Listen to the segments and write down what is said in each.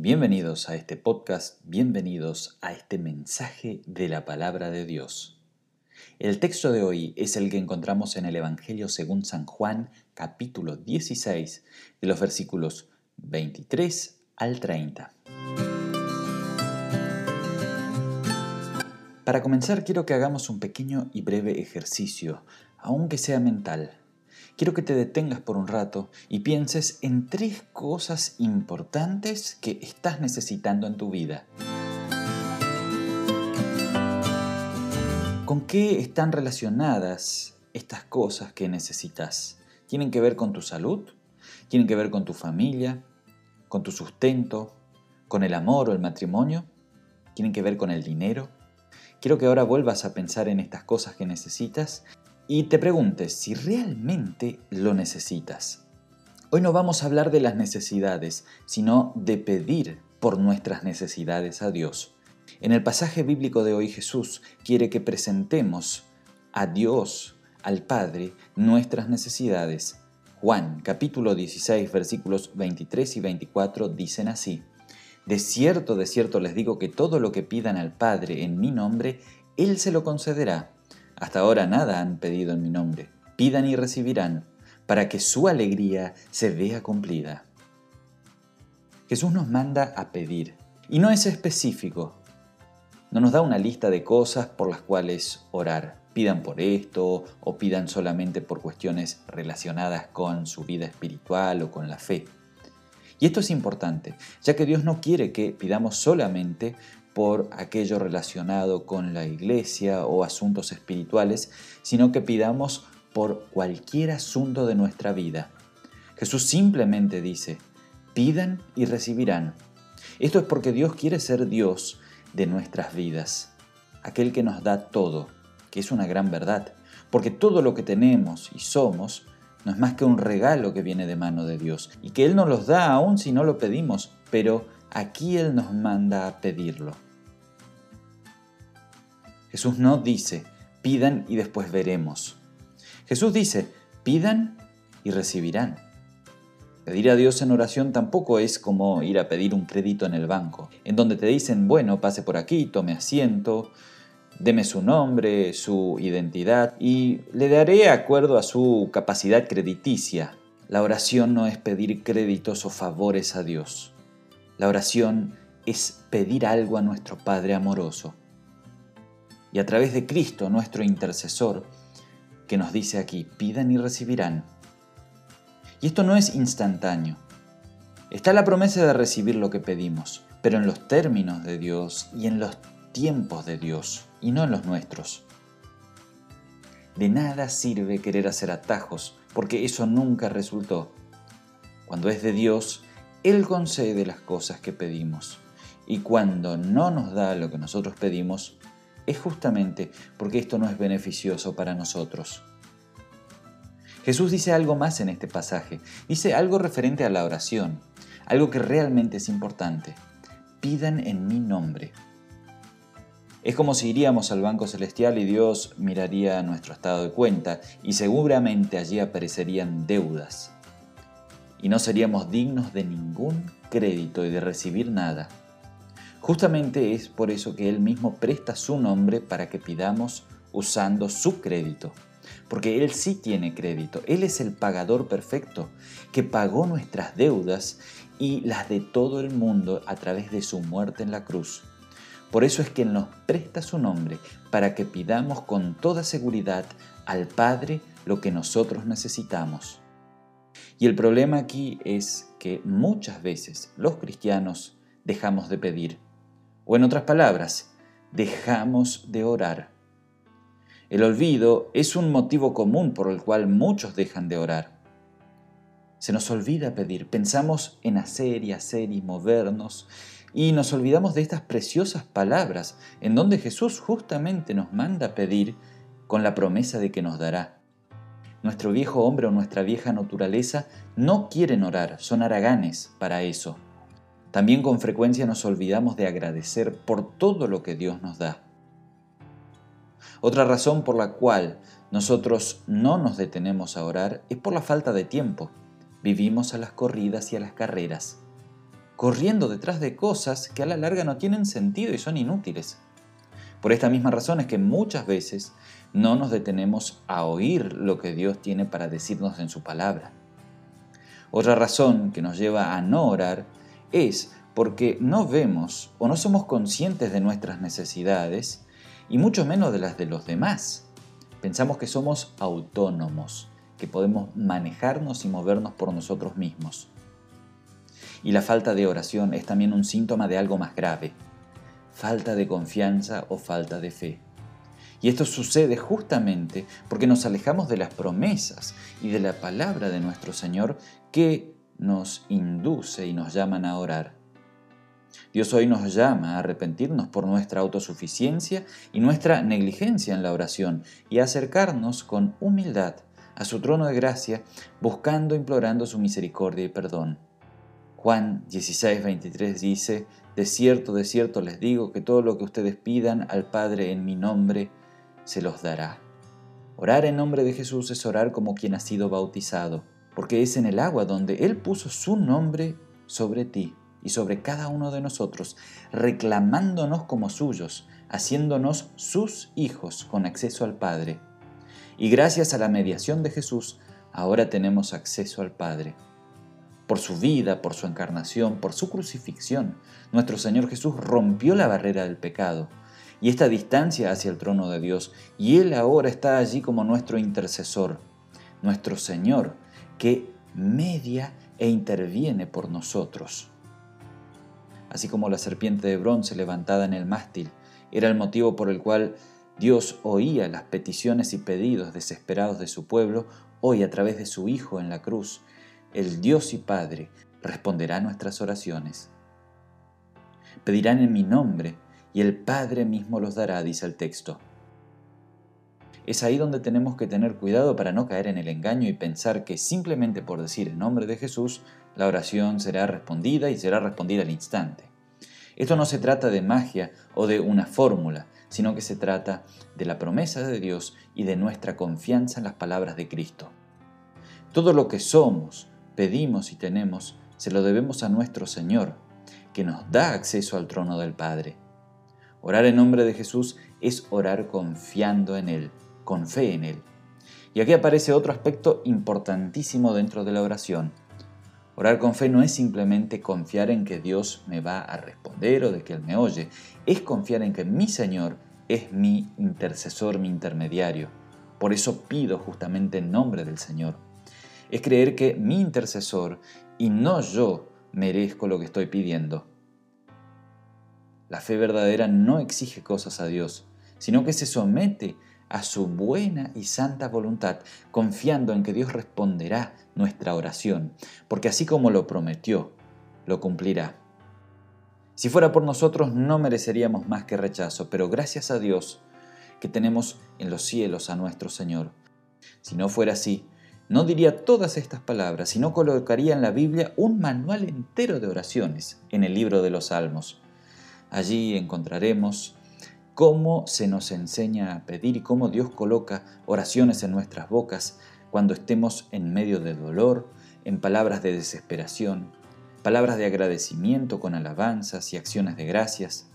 Bienvenidos a este podcast, bienvenidos a este mensaje de la palabra de Dios. El texto de hoy es el que encontramos en el Evangelio según San Juan, capítulo 16, de los versículos 23 al 30. Para comenzar, quiero que hagamos un pequeño y breve ejercicio, aunque sea mental quiero que te detengas por un rato y pienses en tres cosas importantes que estás necesitando en tu vida. ¿Con qué están relacionadas estas cosas que necesitas? ¿Tienen que ver con tu salud? ¿Tienen que ver con tu familia? ¿Con tu sustento? ¿Con el amor o el matrimonio? ¿Tienen que ver con el dinero? Quiero que ahora vuelvas a pensar en estas cosas que necesitas y te preguntes si realmente lo necesitas. Hoy no vamos a hablar de las necesidades, sino de pedir por nuestras necesidades a Dios. En el pasaje bíblico de hoy Jesús quiere que presentemos a Dios, al Padre, nuestras necesidades. Juan capítulo 16 versículos 23 y 24 dicen así. De cierto, de cierto les digo que todo lo que pidan al Padre en mi nombre, Él se lo concederá. Hasta ahora nada han pedido en mi nombre. Pidan y recibirán, para que su alegría se vea cumplida. Jesús nos manda a pedir, y no es específico. No nos da una lista de cosas por las cuales orar. Pidan por esto o pidan solamente por cuestiones relacionadas con su vida espiritual o con la fe. Y esto es importante, ya que Dios no quiere que pidamos solamente por aquello relacionado con la iglesia o asuntos espirituales, sino que pidamos por cualquier asunto de nuestra vida. Jesús simplemente dice, pidan y recibirán. Esto es porque Dios quiere ser Dios de nuestras vidas, aquel que nos da todo, que es una gran verdad, porque todo lo que tenemos y somos no es más que un regalo que viene de mano de Dios y que Él nos los da aún si no lo pedimos, pero aquí Él nos manda a pedirlo. Jesús no dice, pidan y después veremos. Jesús dice, pidan y recibirán. Pedir a Dios en oración tampoco es como ir a pedir un crédito en el banco, en donde te dicen, bueno, pase por aquí, tome asiento, deme su nombre, su identidad y le daré acuerdo a su capacidad crediticia. La oración no es pedir créditos o favores a Dios. La oración es pedir algo a nuestro Padre amoroso y a través de Cristo, nuestro intercesor, que nos dice aquí, pidan y recibirán. Y esto no es instantáneo. Está la promesa de recibir lo que pedimos, pero en los términos de Dios y en los tiempos de Dios, y no en los nuestros. De nada sirve querer hacer atajos, porque eso nunca resultó. Cuando es de Dios, Él concede las cosas que pedimos, y cuando no nos da lo que nosotros pedimos, es justamente porque esto no es beneficioso para nosotros. Jesús dice algo más en este pasaje, dice algo referente a la oración, algo que realmente es importante. Pidan en mi nombre. Es como si iríamos al Banco Celestial y Dios miraría nuestro estado de cuenta y seguramente allí aparecerían deudas. Y no seríamos dignos de ningún crédito y de recibir nada. Justamente es por eso que Él mismo presta su nombre para que pidamos usando su crédito. Porque Él sí tiene crédito. Él es el pagador perfecto que pagó nuestras deudas y las de todo el mundo a través de su muerte en la cruz. Por eso es que nos presta su nombre para que pidamos con toda seguridad al Padre lo que nosotros necesitamos. Y el problema aquí es que muchas veces los cristianos dejamos de pedir o en otras palabras, dejamos de orar. El olvido es un motivo común por el cual muchos dejan de orar. Se nos olvida pedir, pensamos en hacer y hacer y movernos y nos olvidamos de estas preciosas palabras en donde Jesús justamente nos manda pedir con la promesa de que nos dará. Nuestro viejo hombre o nuestra vieja naturaleza no quieren orar, son haraganes para eso. También con frecuencia nos olvidamos de agradecer por todo lo que Dios nos da. Otra razón por la cual nosotros no nos detenemos a orar es por la falta de tiempo. Vivimos a las corridas y a las carreras. corriendo detrás de cosas que a la larga no tienen sentido y son inútiles. Por esta misma razón es que muchas veces no nos detenemos a oír lo que Dios tiene para decirnos en su palabra. Otra razón que nos lleva a no orar es porque no vemos o no somos conscientes de nuestras necesidades y mucho menos de las de los demás. Pensamos que somos autónomos, que podemos manejarnos y movernos por nosotros mismos. Y la falta de oración es también un síntoma de algo más grave, falta de confianza o falta de fe. Y esto sucede justamente porque nos alejamos de las promesas y de la palabra de nuestro Señor que nos induce y nos llaman a orar. Dios hoy nos llama a arrepentirnos por nuestra autosuficiencia y nuestra negligencia en la oración y a acercarnos con humildad a su trono de gracia, buscando, implorando su misericordia y perdón. Juan 16, 23 dice, De cierto, de cierto les digo que todo lo que ustedes pidan al Padre en mi nombre, se los dará. Orar en nombre de Jesús es orar como quien ha sido bautizado, porque es en el agua donde Él puso su nombre sobre ti y sobre cada uno de nosotros, reclamándonos como suyos, haciéndonos sus hijos con acceso al Padre. Y gracias a la mediación de Jesús, ahora tenemos acceso al Padre. Por su vida, por su encarnación, por su crucifixión, nuestro Señor Jesús rompió la barrera del pecado y esta distancia hacia el trono de Dios, y Él ahora está allí como nuestro intercesor, nuestro Señor, que media e interviene por nosotros así como la serpiente de bronce levantada en el mástil, era el motivo por el cual Dios oía las peticiones y pedidos desesperados de su pueblo, hoy a través de su Hijo en la cruz, el Dios y Padre responderá nuestras oraciones. Pedirán en mi nombre y el Padre mismo los dará, dice el texto. Es ahí donde tenemos que tener cuidado para no caer en el engaño y pensar que simplemente por decir el nombre de Jesús, la oración será respondida y será respondida al instante. Esto no se trata de magia o de una fórmula, sino que se trata de la promesa de Dios y de nuestra confianza en las palabras de Cristo. Todo lo que somos, pedimos y tenemos, se lo debemos a nuestro Señor, que nos da acceso al trono del Padre. Orar en nombre de Jesús es orar confiando en Él con fe en Él. Y aquí aparece otro aspecto importantísimo dentro de la oración. Orar con fe no es simplemente confiar en que Dios me va a responder o de que Él me oye, es confiar en que mi Señor es mi intercesor, mi intermediario. Por eso pido justamente en nombre del Señor. Es creer que mi intercesor y no yo merezco lo que estoy pidiendo. La fe verdadera no exige cosas a Dios, sino que se somete a su buena y santa voluntad, confiando en que Dios responderá nuestra oración, porque así como lo prometió, lo cumplirá. Si fuera por nosotros no mereceríamos más que rechazo, pero gracias a Dios que tenemos en los cielos a nuestro Señor. Si no fuera así, no diría todas estas palabras, sino colocaría en la Biblia un manual entero de oraciones en el libro de los Salmos. Allí encontraremos cómo se nos enseña a pedir y cómo Dios coloca oraciones en nuestras bocas cuando estemos en medio de dolor, en palabras de desesperación, palabras de agradecimiento con alabanzas y acciones de gracias,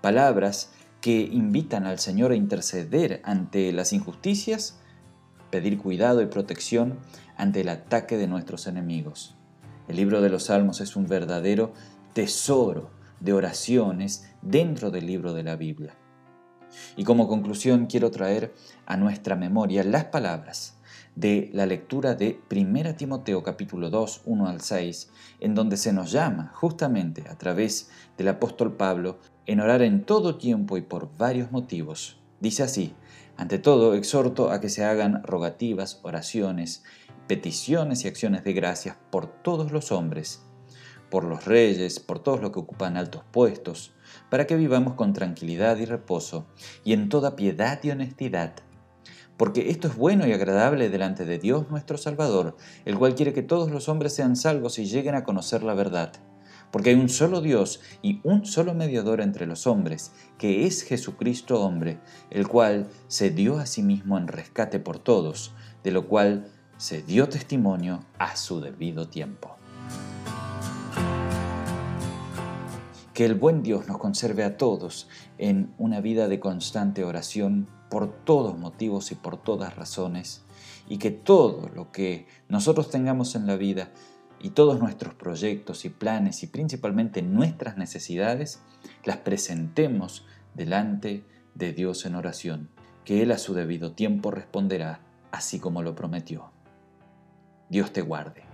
palabras que invitan al Señor a interceder ante las injusticias, pedir cuidado y protección ante el ataque de nuestros enemigos. El libro de los Salmos es un verdadero tesoro de oraciones dentro del libro de la Biblia. Y como conclusión quiero traer a nuestra memoria las palabras de la lectura de 1 Timoteo capítulo 2, 1 al 6, en donde se nos llama justamente a través del apóstol Pablo en orar en todo tiempo y por varios motivos. Dice así, ante todo exhorto a que se hagan rogativas, oraciones, peticiones y acciones de gracias por todos los hombres, por los reyes, por todos los que ocupan altos puestos, para que vivamos con tranquilidad y reposo, y en toda piedad y honestidad. Porque esto es bueno y agradable delante de Dios nuestro Salvador, el cual quiere que todos los hombres sean salvos y lleguen a conocer la verdad. Porque hay un solo Dios y un solo mediador entre los hombres, que es Jesucristo hombre, el cual se dio a sí mismo en rescate por todos, de lo cual se dio testimonio a su debido tiempo. Que el buen Dios nos conserve a todos en una vida de constante oración por todos motivos y por todas razones, y que todo lo que nosotros tengamos en la vida y todos nuestros proyectos y planes y principalmente nuestras necesidades, las presentemos delante de Dios en oración, que Él a su debido tiempo responderá, así como lo prometió. Dios te guarde.